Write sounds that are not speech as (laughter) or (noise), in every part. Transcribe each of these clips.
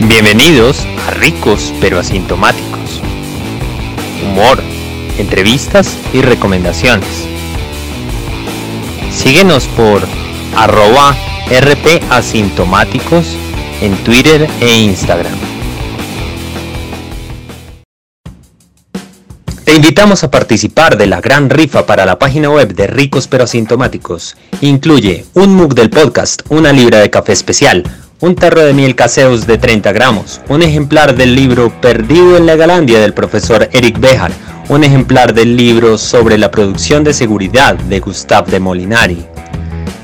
Bienvenidos a Ricos pero Asintomáticos. Humor, entrevistas y recomendaciones. Síguenos por arroba rpasintomáticos en Twitter e Instagram. Te invitamos a participar de la gran rifa para la página web de Ricos pero Asintomáticos. Incluye un mug del podcast, una libra de café especial, un tarro de miel caseos de 30 gramos, un ejemplar del libro Perdido en la Galandia del profesor Eric Bejar, un ejemplar del libro sobre la producción de seguridad de Gustave de Molinari.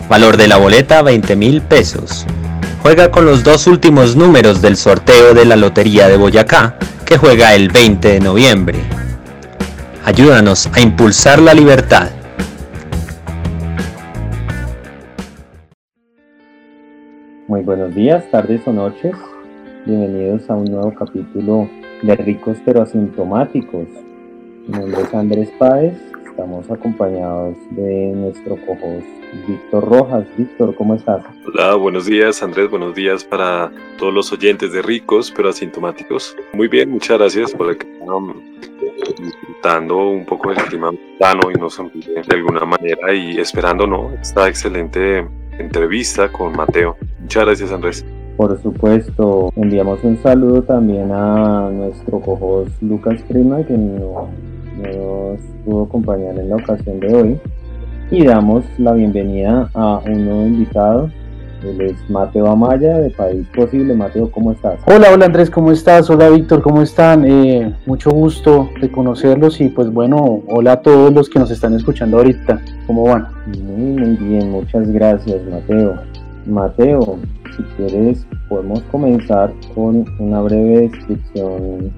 Valor de la boleta 20 mil pesos. Juega con los dos últimos números del sorteo de la Lotería de Boyacá, que juega el 20 de noviembre. Ayúdanos a impulsar la libertad. Muy buenos días, tardes o noches. Bienvenidos a un nuevo capítulo de Ricos pero Asintomáticos. Mi nombre es Andrés Páez. Estamos acompañados de nuestro co-host Víctor Rojas. Víctor, ¿cómo estás? Hola, buenos días Andrés, buenos días para todos los oyentes de Ricos pero Asintomáticos. Muy bien, muchas gracias por el disfrutando un poco del clima plano y no sonríe de alguna manera y esperando ¿no? esta excelente entrevista con Mateo. Muchas gracias, Andrés. Por supuesto, enviamos un saludo también a nuestro cojo Lucas Prima, que no, nos pudo acompañar en la ocasión de hoy. Y damos la bienvenida a un nuevo invitado, él es Mateo Amaya de País Posible. Mateo, ¿cómo estás? Hola, hola Andrés, ¿cómo estás? Hola Víctor, ¿cómo están? Eh, mucho gusto de conocerlos y pues bueno, hola a todos los que nos están escuchando ahorita. ¿Cómo van? Muy, muy bien, muchas gracias Mateo. Mateo, si quieres podemos comenzar con una breve descripción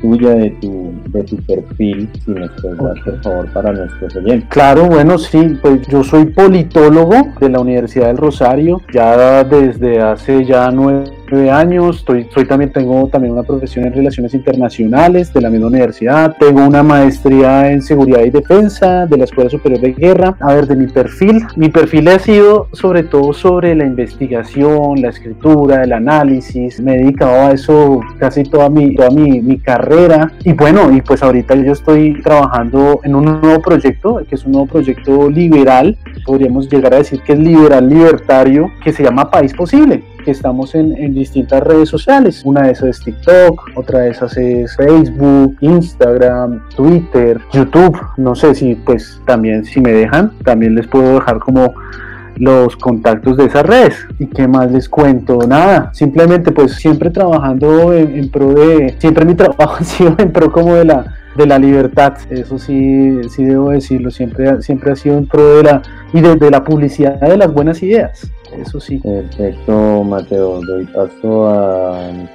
tuya de tu, de tu perfil, si nos puedes dar por favor para nuestros oyentes. Claro, bueno, sí, pues yo soy politólogo de la Universidad del Rosario, ya desde hace ya nueve años, estoy, soy también, tengo también una profesión en relaciones internacionales de la misma universidad, tengo una maestría en seguridad y defensa de la Escuela Superior de Guerra. A ver, de mi perfil, mi perfil ha sido sobre todo sobre la investigación, la escritura, el análisis, me he dedicado a eso casi toda mi, toda mi, mi carrera. Y bueno, y pues ahorita yo estoy trabajando en un nuevo proyecto, que es un nuevo proyecto liberal, podríamos llegar a decir que es liberal libertario, que se llama País Posible que estamos en, distintas redes sociales. Una de esas es TikTok, otra de esas es Facebook, Instagram, Twitter, YouTube. No sé si pues también si me dejan, también les puedo dejar como los contactos de esas redes. ¿Y qué más les cuento? Nada, simplemente pues siempre trabajando en, pro de, siempre mi trabajo (laughs) ha sido en pro como de la de la libertad, eso sí, sí debo decirlo, siempre, siempre ha sido en pro de la, y de la publicidad de las buenas ideas eso sí. Perfecto, Mateo. Doy paso a mi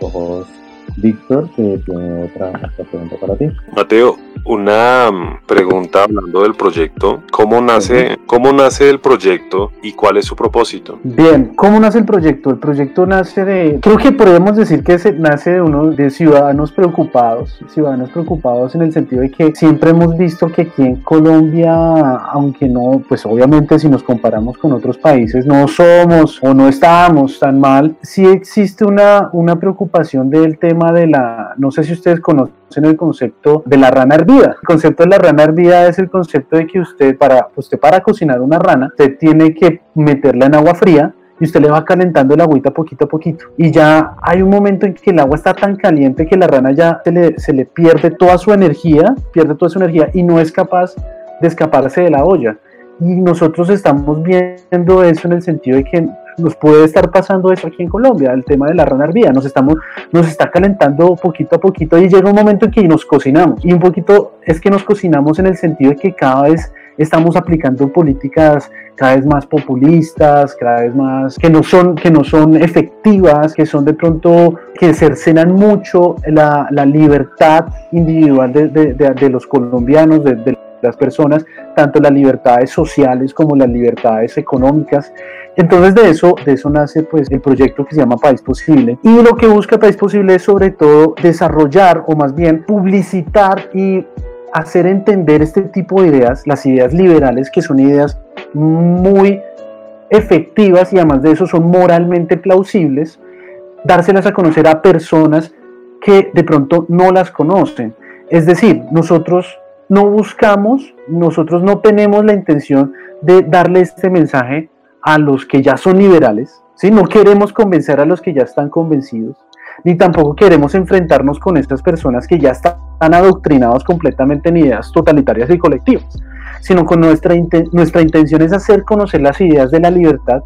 Víctor, que tiene otra, pregunta para ti. Mateo, una mm, pregunta hablando del proyecto. ¿Cómo nace, ¿Cómo nace el proyecto y cuál es su propósito? Bien, ¿cómo nace el proyecto? El proyecto nace de, creo que podemos decir que se, nace de uno de ciudadanos preocupados, ciudadanos preocupados en el sentido de que siempre hemos visto que aquí en Colombia, aunque no, pues obviamente si nos comparamos con otros países, no somos o no estamos tan mal, sí existe una, una preocupación del tema de la, no sé si ustedes conocen el concepto de la rana hervida. El concepto de la rana hervida es el concepto de que usted para, usted para cocinar una rana, usted tiene que meterla en agua fría y usted le va calentando el agüita poquito a poquito. Y ya hay un momento en que el agua está tan caliente que la rana ya se le, se le pierde toda su energía, pierde toda su energía y no es capaz de escaparse de la olla. Y nosotros estamos viendo eso en el sentido de que nos puede estar pasando eso aquí en Colombia, el tema de la rana hervida, nos estamos, nos está calentando poquito a poquito y llega un momento en que nos cocinamos. Y un poquito es que nos cocinamos en el sentido de que cada vez estamos aplicando políticas cada vez más populistas, cada vez más que no son, que no son efectivas, que son de pronto que cercenan mucho la, libertad individual de, de, de, los colombianos, de, las personas, tanto las libertades sociales como las libertades económicas. Entonces de eso, de eso nace pues el proyecto que se llama País Posible. Y lo que busca País Posible es sobre todo desarrollar o más bien publicitar y hacer entender este tipo de ideas, las ideas liberales que son ideas muy efectivas y además de eso son moralmente plausibles dárselas a conocer a personas que de pronto no las conocen. Es decir, nosotros no buscamos, nosotros no tenemos la intención de darle este mensaje a los que ya son liberales, ¿sí? no queremos convencer a los que ya están convencidos, ni tampoco queremos enfrentarnos con estas personas que ya están adoctrinados completamente en ideas totalitarias y colectivas, sino con nuestra, nuestra intención es hacer conocer las ideas de la libertad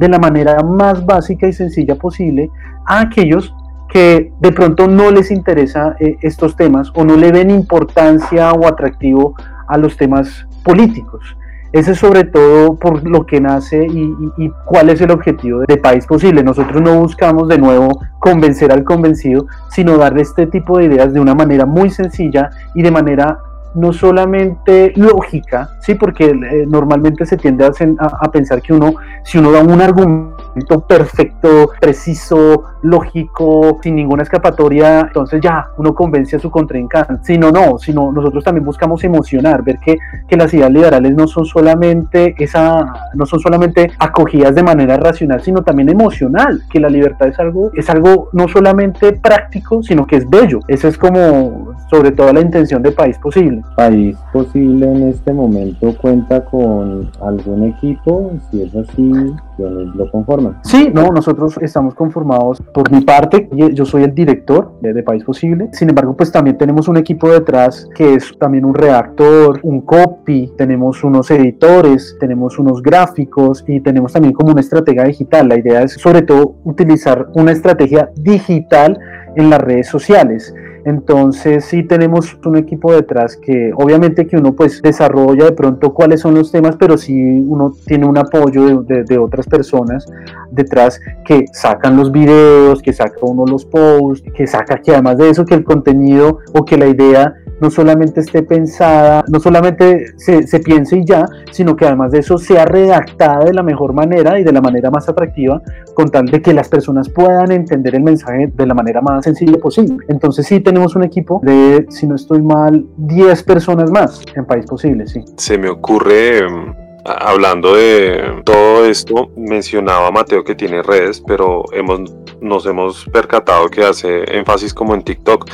de la manera más básica y sencilla posible a aquellos que de pronto no les interesa eh, estos temas o no le ven importancia o atractivo a los temas políticos. Ese es sobre todo por lo que nace y, cuál es el objetivo de País Posible. Nosotros no buscamos de nuevo convencer al convencido, sino darle este tipo de ideas de una manera muy sencilla y de manera no solamente lógica, sí, porque eh, normalmente se tiende a, pensar que uno, si uno da un argumento perfecto, preciso, lógico, sin ninguna escapatoria, entonces ya uno convence a su contrincante. Sino no, sino nosotros también buscamos emocionar, ver que, que las ideas liberales no son solamente esa, no son solamente acogidas de manera racional, sino también emocional, que la libertad es algo, es algo no solamente práctico, sino que es bello. Esa es como sobre todo la intención de País Posible. País Posible en este momento cuenta con algún equipo, si es así, ¿quiénes lo conforman? Sí, no, nosotros estamos conformados por mi parte, yo soy el director de, País Posible, sin embargo, pues también tenemos un equipo detrás que es también un redactor, un copy, tenemos unos editores, tenemos unos gráficos y tenemos también como una estrategia digital. La idea es sobre todo utilizar una estrategia digital en las redes sociales. Entonces sí tenemos un equipo detrás que obviamente que uno pues desarrolla de pronto cuáles son los temas, pero sí uno tiene un apoyo de, otras personas detrás que sacan los videos, que saca uno los posts, que saca que además de eso que el contenido o que la idea no solamente esté pensada, no solamente se, se, piense y ya, sino que además de eso sea redactada de la mejor manera y de la manera más atractiva, con tal de que las personas puedan entender el mensaje de la manera más sencilla posible. Entonces sí tenemos un equipo de, si no estoy mal, 10 personas más en País Posible, sí. Se me ocurre... Mm, hablando de todo esto, mencionaba Mateo que tiene redes, pero hemos, nos hemos percatado que hace énfasis como en TikTok.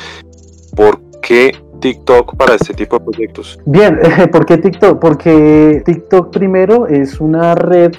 ¿Por qué TikTok para este tipo de proyectos? Bien, (laughs) ¿por qué TikTok? Porque TikTok primero es una red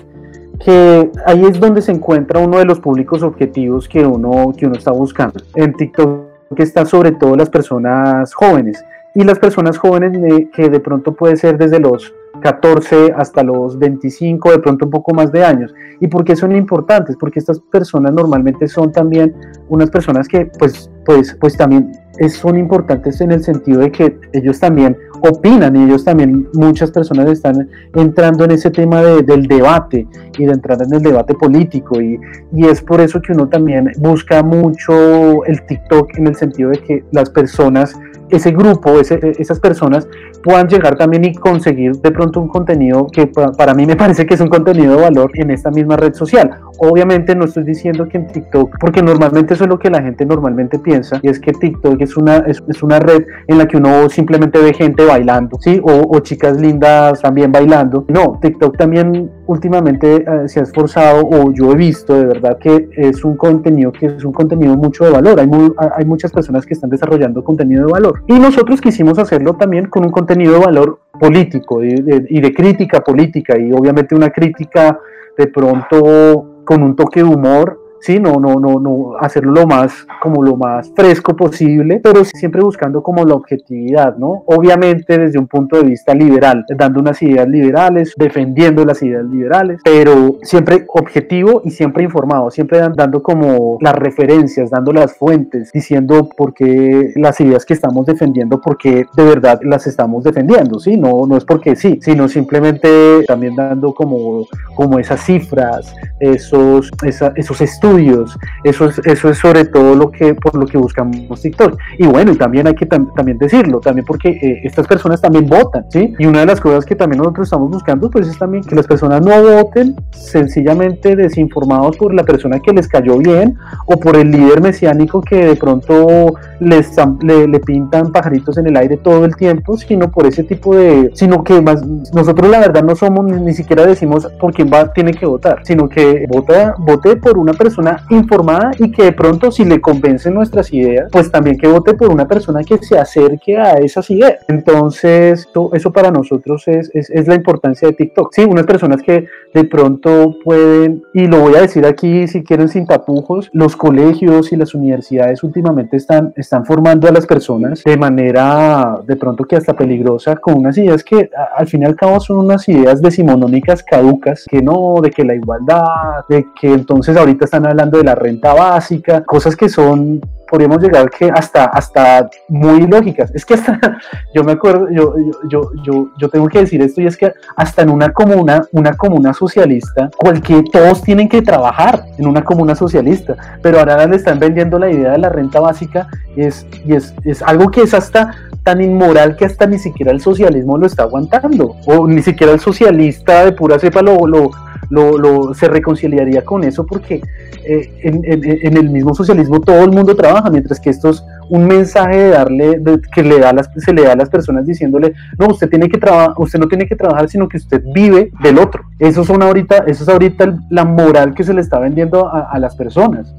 que ahí es donde se encuentra uno de los públicos objetivos que uno, que uno está buscando. En TikTok está sobre todo las personas jóvenes y las personas jóvenes que de pronto puede ser desde los 14 hasta los 25, de pronto un poco más de años. ¿Y por qué son importantes? Porque estas personas normalmente son también unas personas que pues, pues, pues también son importantes en el sentido de que ellos también opinan y ellos también, muchas personas están entrando en ese tema del debate y de entrar en el debate político y, y, es por eso que uno también busca mucho el TikTok en el sentido de que las personas ese grupo, esas personas puedan llegar también y conseguir de pronto un contenido que para mí me parece que es un contenido de valor en esta misma red social. Obviamente no estoy diciendo que en TikTok, porque normalmente eso es lo que la gente normalmente piensa, y es que TikTok es una, es, una red en la que uno simplemente ve gente bailando, ¿sí? O, chicas lindas también bailando. No, TikTok también últimamente eh, se ha esforzado, o yo he visto de verdad que es un contenido que es un contenido mucho de valor. Hay, hay muchas personas que están desarrollando contenido de valor. Y nosotros quisimos hacerlo también con un contenido de valor político y de, crítica política y obviamente una crítica de pronto con un toque de humor sí, no, no, no, no, hacerlo lo más, como lo más fresco posible, pero siempre buscando como la objetividad, ¿no? Obviamente desde un punto de vista liberal, dando unas ideas liberales, defendiendo las ideas liberales, pero siempre objetivo y siempre informado, siempre dando como las referencias, dando las fuentes, diciendo por qué las ideas que estamos defendiendo, por qué de verdad las estamos defendiendo, ¿sí? No, no es porque sí, sino simplemente también dando como, como esas cifras, esos, esos estudios, estudios. Eso es, eso es sobre todo lo que, por lo que buscamos TikTok. Y bueno, y también hay que también decirlo, también porque eh, estas personas también votan, ¿sí? Y una de las cosas que también nosotros estamos buscando, pues es también que las personas no voten sencillamente desinformados por la persona que les cayó bien o por el líder mesiánico que de pronto les, le, le pintan pajaritos en el aire todo el tiempo, sino por ese tipo de, sino que más, nosotros la verdad no somos, ni, siquiera decimos por quién va, tiene que votar, sino que vota, vote por una persona persona informada y que de pronto si le convencen nuestras ideas, pues también que vote por una persona que se acerque a esas ideas. Entonces, eso para nosotros es, es, es la importancia de TikTok. Sí, unas personas que de pronto pueden, y lo voy a decir aquí si quieren sin tapujos, los colegios y las universidades últimamente están, están formando a las personas de manera de pronto que hasta peligrosa con unas ideas que al fin y al cabo son unas ideas decimonónicas caducas, que no, de que la igualdad, de que entonces ahorita están hablando de la renta básica, cosas que son podríamos llegar que hasta, hasta muy lógicas. Es que hasta, (laughs) yo me acuerdo, yo, yo, yo, yo tengo que decir esto y es que hasta en una comuna, una comuna socialista, cualquier, todos tienen que trabajar en una comuna socialista, pero ahora le están vendiendo la idea de la renta básica es, y es, es algo que es hasta tan inmoral que hasta ni siquiera el socialismo lo está aguantando, o ni siquiera el socialista de pura cepa lo, lo, lo, se reconciliaría con eso porque eh, en, el mismo socialismo todo el mundo trabaja, mientras que esto es un mensaje de darle, que le da las, se le da a las personas diciéndole, no, usted tiene que trabajar, usted no tiene que trabajar, sino que usted vive del otro. Eso son ahorita, eso es ahorita la moral que se le está vendiendo a las personas.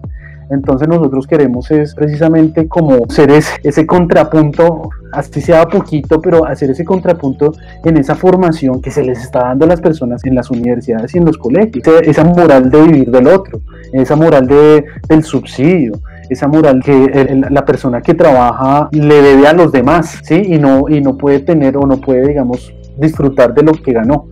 Entonces nosotros queremos es precisamente como ser ese, contrapunto, así sea poquito, pero hacer ese contrapunto en esa formación que se les está dando a las personas en las universidades y en los colegios. Esa moral de vivir del otro, esa moral de, del subsidio, esa moral que la persona que trabaja le debe a los demás, ¿sí? Y no, y no puede tener o no puede, digamos, disfrutar de lo que ganó.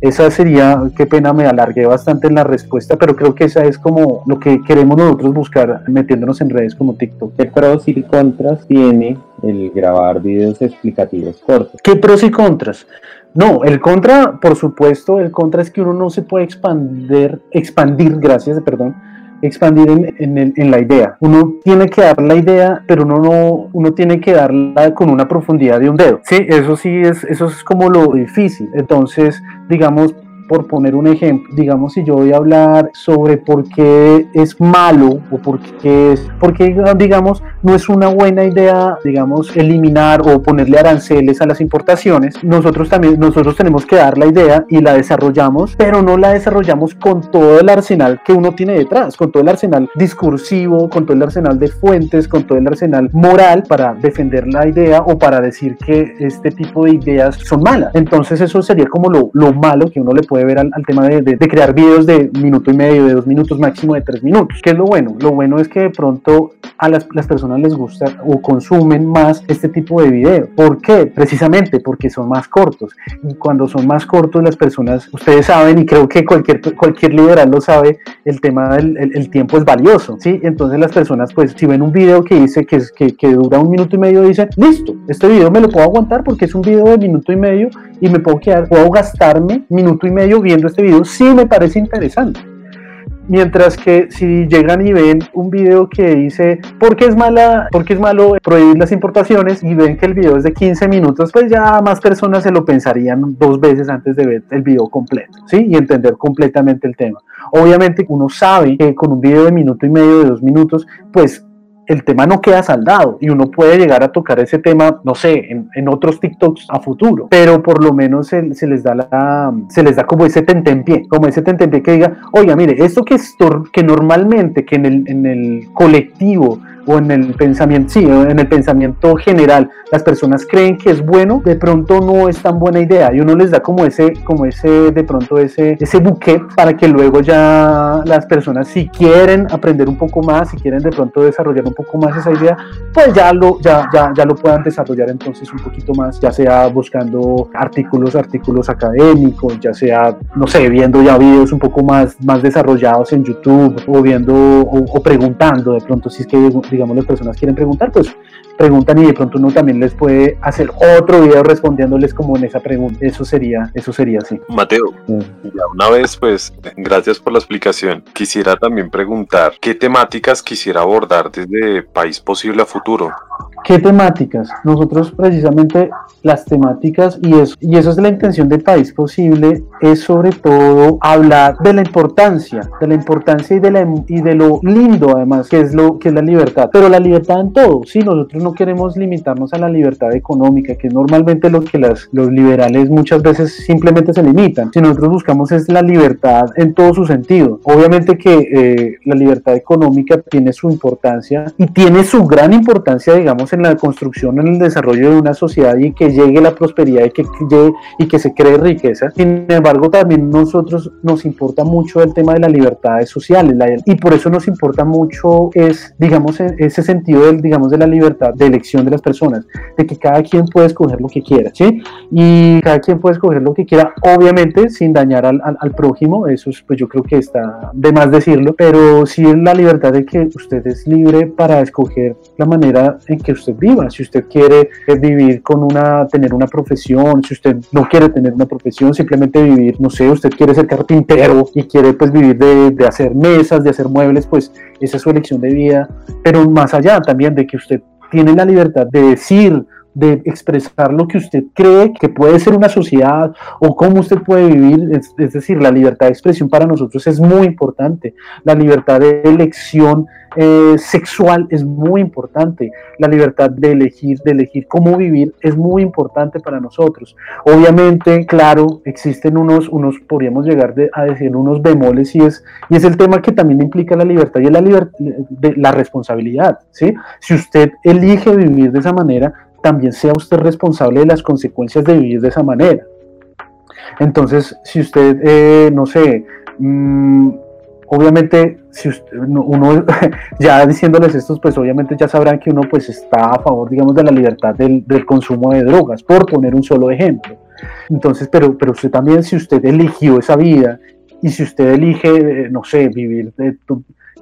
Esa sería, qué pena, me alargué bastante en la respuesta, pero creo que esa es como lo que queremos nosotros buscar metiéndonos en redes como TikTok. ¿Qué pros y contras tiene el grabar videos explicativos cortos? ¿Qué pros y contras? No, el contra, por supuesto, el contra es que uno no se puede expandir, expandir, gracias, perdón, expandir en, la idea. Uno tiene que dar la idea, pero uno no, uno tiene que darla con una profundidad de un dedo. Sí, eso sí es, eso es como lo difícil. Entonces, digamos, por poner un ejemplo, digamos, si yo voy a hablar sobre por qué es malo o por qué es, porque digamos, no es una buena idea, digamos, eliminar o ponerle aranceles a las importaciones, nosotros también, nosotros tenemos que dar la idea y la desarrollamos, pero no la desarrollamos con todo el arsenal que uno tiene detrás, con todo el arsenal discursivo, con todo el arsenal de fuentes, con todo el arsenal moral para defender la idea o para decir que este tipo de ideas son malas. Entonces eso sería como lo, lo malo que uno le puede ver al, tema de, crear videos de minuto y medio, de dos minutos máximo de tres minutos. ¿Qué es lo bueno? Lo bueno es que de pronto a las, las personas les gusta o consumen más este tipo de videos. ¿Por qué? Precisamente porque son más cortos. Y cuando son más cortos las personas, ustedes saben, y creo que cualquier, cualquier liberal lo sabe, el tema del el, tiempo es valioso. ¿sí? Entonces las personas, pues si ven un video que dice que, que, que dura un minuto y medio, dicen, listo, este video me lo puedo aguantar porque es un video de minuto y medio y me puedo quedar, puedo gastarme minuto y medio viendo este video, sí me parece interesante. Mientras que si llegan y ven un video que dice ¿por qué es mala, por es malo prohibir las importaciones? y ven que el video es de 15 minutos, pues ya más personas se lo pensarían dos veces antes de ver el video completo, ¿sí? Y entender completamente el tema. Obviamente uno sabe que con un video de minuto y medio, de dos minutos, pues el tema no queda saldado y uno puede llegar a tocar ese tema, no sé, en, otros TikToks a futuro, pero por lo menos se, les da la, se les da como ese tentempié, como ese tentempié que diga, oiga, mire, esto que, es, que normalmente, que en el, en el colectivo o en el pensamiento, sí, en el pensamiento general, las personas creen que es bueno, de pronto no es tan buena idea y uno les da como ese, como ese, de pronto ese, ese buque para que luego ya las personas si quieren aprender un poco más, si quieren de pronto desarrollar un poco más esa idea, pues ya lo, ya, ya, ya lo puedan desarrollar entonces un poquito más, ya sea buscando artículos, artículos académicos, ya sea, no sé, viendo ya videos un poco más, más desarrollados en YouTube o viendo o, preguntando de pronto si es que digamos, las personas quieren preguntar, pues preguntan y de pronto uno también les puede hacer otro video respondiéndoles como en esa pregunta. Eso sería, eso sería así. Mateo, ya una vez, pues, gracias por la explicación. Quisiera también preguntar qué temáticas quisiera abordar desde País Posible a Futuro. ¿Qué temáticas? Nosotros precisamente las temáticas, y eso, y eso es la intención del País Posible, es sobre todo hablar de la importancia, de la importancia y de, la, y de lo lindo además, que es, lo, que es la libertad libertad, pero la libertad en todo, sí, nosotros no queremos limitarnos a la libertad económica, que es normalmente lo que las, los liberales muchas veces simplemente se limitan, si nosotros buscamos es la libertad en todo su sentido. Obviamente que eh, la libertad económica tiene su importancia y tiene su gran importancia, digamos, en la construcción, en el desarrollo de una sociedad y que llegue la prosperidad y que, llegue, y que se cree riqueza. Sin embargo, también nosotros nos importa mucho el tema de las libertades sociales y por eso nos importa mucho es, digamos, ese sentido del, digamos, de la libertad de elección de las personas, de que cada quien puede escoger lo que quiera, ¿sí? Y cada quien puede escoger lo que quiera, obviamente sin dañar al, al, prójimo, eso es, pues yo creo que está de más decirlo, pero sí es la libertad de que usted es libre para escoger la manera en que usted viva, si usted quiere eh, vivir con una, tener una profesión, si usted no quiere tener una profesión, simplemente vivir, no sé, usted quiere ser carpintero y quiere pues vivir de, de hacer mesas, de hacer muebles, pues esa es su elección de vida, pero más allá también de que usted tiene la libertad de decir, de expresar lo que usted cree que puede ser una sociedad o cómo usted puede vivir. Es, decir, la libertad de expresión para nosotros es muy importante. La libertad de elección eh, sexual es muy importante. La libertad de elegir, de elegir cómo vivir es muy importante para nosotros. Obviamente, claro, existen unos, unos podríamos llegar a decir unos bemoles y es, y es el tema que también implica la libertad y la, de, la responsabilidad. ¿sí? Si usted elige vivir de esa manera, también sea usted responsable de las consecuencias de vivir de esa manera. Entonces, si usted, eh, no sé, mm, obviamente, si usted, uno, (laughs) ya diciéndoles esto, pues obviamente ya sabrán que uno pues está a favor, digamos, de la libertad del, consumo de drogas, por poner un solo ejemplo. Entonces, pero, pero usted también, si usted eligió esa vida y si usted elige, no sé, vivir de,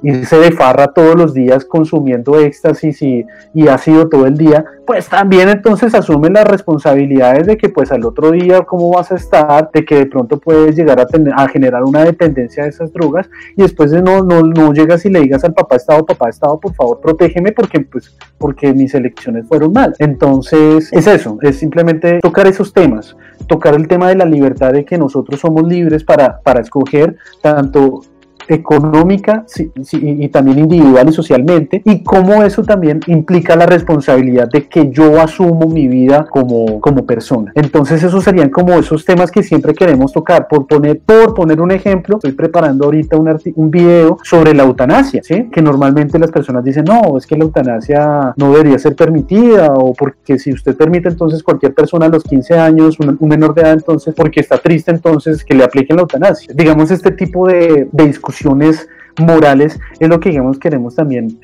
irse de farra todos los días consumiendo éxtasis y, y ha sido todo el día, pues también entonces asume las responsabilidades de que pues al otro día cómo vas a estar, de que de pronto puedes llegar a, tener, a generar una dependencia de esas drogas y después de no, no, no llegas y le digas al papá Estado, papá Estado, por favor protégeme porque pues porque mis elecciones fueron mal. Entonces es eso, es simplemente tocar esos temas, tocar el tema de la libertad de que nosotros somos libres para, para escoger tanto económica y también individual y socialmente, y cómo eso también implica la responsabilidad de que yo asumo mi vida como, como persona. Entonces esos serían como esos temas que siempre queremos tocar. Por poner, por poner un ejemplo, estoy preparando ahorita un, un video sobre la eutanasia, ¿sí? que normalmente las personas dicen, no, es que la eutanasia no debería ser permitida, o porque si usted permite entonces cualquier persona a los 15 años, un, menor de edad entonces, porque está triste entonces que le apliquen la eutanasia. Digamos, este tipo de, de discusión morales es lo que queremos también,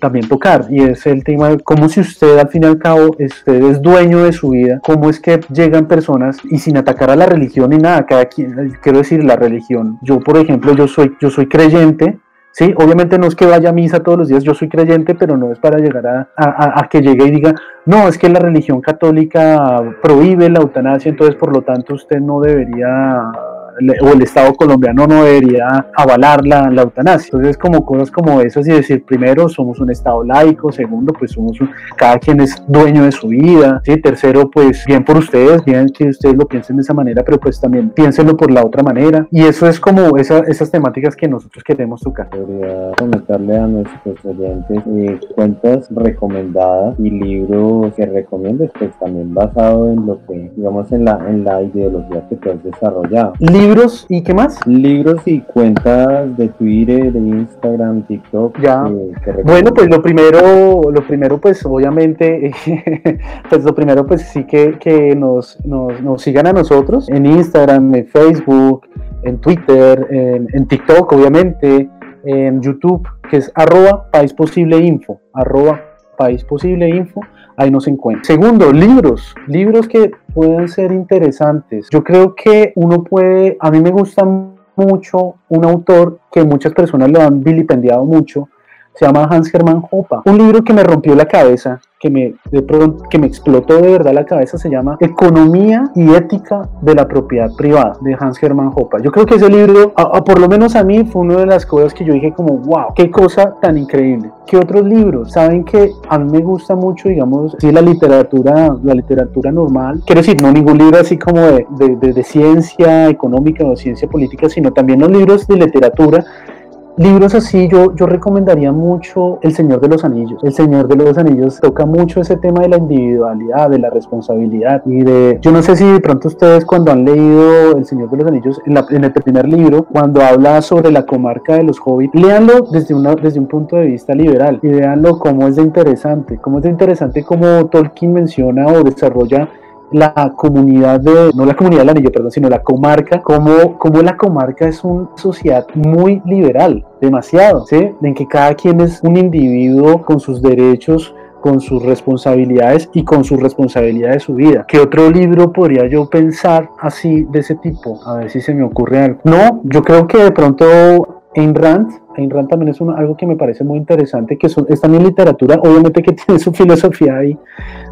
también tocar y es el tema de cómo si usted al fin y al cabo usted es dueño de su vida, cómo es que llegan personas y sin atacar a la religión ni nada, cada quien, quiero decir la religión, yo por ejemplo yo soy, yo soy creyente, Sí, obviamente no es que vaya a misa todos los días, yo soy creyente, pero no es para llegar a, a, a, que llegue y diga, no, es que la religión católica prohíbe la eutanasia, entonces por lo tanto usted no debería o el Estado colombiano no debería avalar la, la, eutanasia. Entonces, como cosas como esas y decir, primero, somos un Estado laico, segundo, pues somos cada quien es dueño de su vida, ¿sí? tercero, pues bien por ustedes, bien que ustedes lo piensen de esa manera, pero pues también piénsenlo por la otra manera. Y eso es como esa, esas temáticas que nosotros queremos tocar. Podría comentarle a nuestros oyentes eh, cuentas recomendadas y libros que recomiendes, pues también basado en lo que, digamos, en la, en la ideología que tú has desarrollado libros y qué más? Libros y cuentas de Twitter, de Instagram, TikTok. Ya. bueno, pues lo primero, lo primero, pues obviamente, (laughs) pues lo primero, pues sí que, que nos, nos, nos, sigan a nosotros en Instagram, en Facebook, en Twitter, en, en TikTok, obviamente, en YouTube, que es arroba país posible info, arroba país posible info ahí nos encuentra. Segundo, libros, libros que pueden ser interesantes. Yo creo que uno puede, a mí me gusta mucho un autor que muchas personas lo han vilipendiado mucho, se llama Hans Hermann Hoppe. Un libro que me rompió la cabeza, que me, de pronto, que me explotó de verdad la cabeza, se llama Economía y Ética de la Propiedad Privada, de Hans Hermann Hoppe. Yo creo que ese libro, por lo menos a mí, fue una de las cosas que yo dije como, wow, qué cosa tan increíble. ¿Qué otros libros? Saben que a mí me gusta mucho, digamos, sí, la literatura, la literatura normal. Quiero decir, no ningún libro así como de, de, de, de ciencia económica o ciencia política, sino también los libros de literatura libros así, yo, yo recomendaría mucho El Señor de los Anillos. El Señor de los Anillos toca mucho ese tema de la individualidad, de la responsabilidad y de... Yo no sé si de pronto ustedes cuando han leído El Señor de los Anillos, en, la, en el primer libro, cuando habla sobre la comarca de los hobbits, léanlo desde, una, desde un punto de vista liberal y véanlo cómo es de interesante, cómo es de interesante como Tolkien menciona o desarrolla la comunidad de, no la comunidad del anillo, perdón, sino la comarca, como, como la comarca es una sociedad muy liberal, demasiado, ¿sí? En que cada quien es un individuo con sus derechos, con sus responsabilidades y con su responsabilidad de su vida. ¿Qué otro libro podría yo pensar así de ese tipo? A ver si se me ocurre algo. No, yo creo que de pronto Ayn Rand, Ayn Rand también es algo que me parece muy interesante, que son, es también literatura, obviamente que (laughs) tiene su filosofía ahí,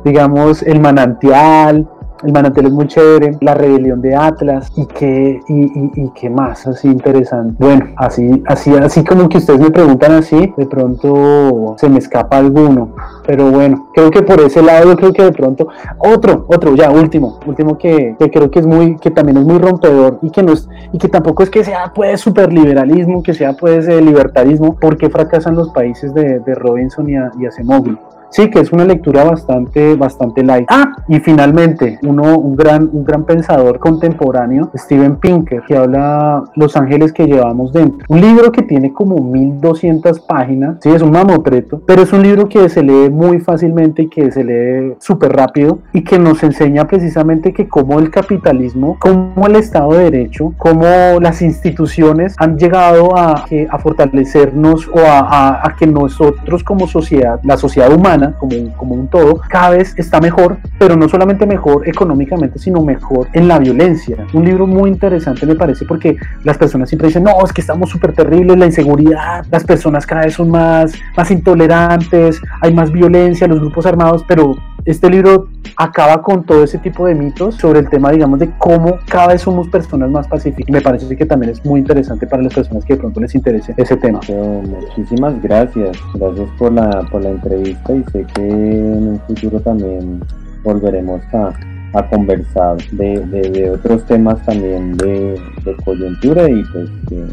digamos, el manantial, el manantial es muy chévere, la rebelión de Atlas y qué, y, y, qué más así interesante. Bueno, así, así, así como que ustedes me preguntan así, de pronto se me escapa alguno. Pero bueno, creo que por ese lado yo creo que de pronto otro, otro, ya último, último que, que creo que es muy, que también es muy rompedor y que no es, y que tampoco es que sea pues superliberalismo, que sea pues libertarismo, porque fracasan los países de, de Robinson y, a, y Acemoglu. Sí, que es una lectura bastante, bastante light. Ah, y finalmente, uno, un gran, un gran pensador contemporáneo, Steven Pinker, que habla Los ángeles que llevamos dentro. Un libro que tiene como 1200 páginas, sí, es un mamotreto, pero es un libro que se lee muy fácilmente y que se lee súper rápido y que nos enseña precisamente que cómo el capitalismo, cómo el Estado de Derecho, cómo las instituciones han llegado a, a fortalecernos o a, a que nosotros como sociedad, la sociedad humana, como, como un todo, cada vez está mejor, pero no solamente mejor económicamente, sino mejor en la violencia. Un libro muy interesante me parece porque las personas siempre dicen, no, es que estamos súper terribles, la inseguridad, las personas cada vez son más, más intolerantes, hay más violencia, los grupos armados, pero este libro acaba con todo ese tipo de mitos sobre el tema, digamos, de cómo cada vez somos personas más pacíficas. Me parece que también es muy interesante para las personas que de pronto les interese ese tema. muchísimas gracias. Gracias por la, por la entrevista y sé que en un futuro también volveremos a, a conversar de, de, otros temas también de, coyuntura y pues que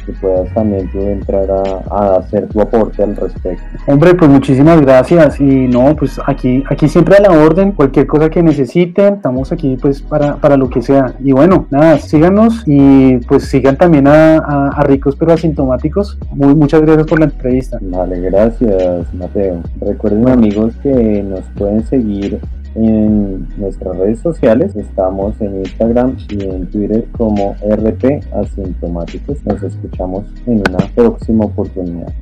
que puedas también tú entrar a, hacer tu aporte al respecto. Hombre, pues muchísimas gracias y no, pues aquí, aquí siempre a la orden, cualquier cosa que necesiten, estamos aquí pues para, para lo que sea. Y bueno, nada, síganos y pues sigan también a, a, ricos pero asintomáticos. Muy, muchas gracias por la entrevista. Vale, gracias Mateo. Recuerden amigos que nos pueden seguir en nuestras redes sociales. Estamos en Instagram y en Twitter como RP Asintomáticos. Nos escuchamos en una próxima oportunidad.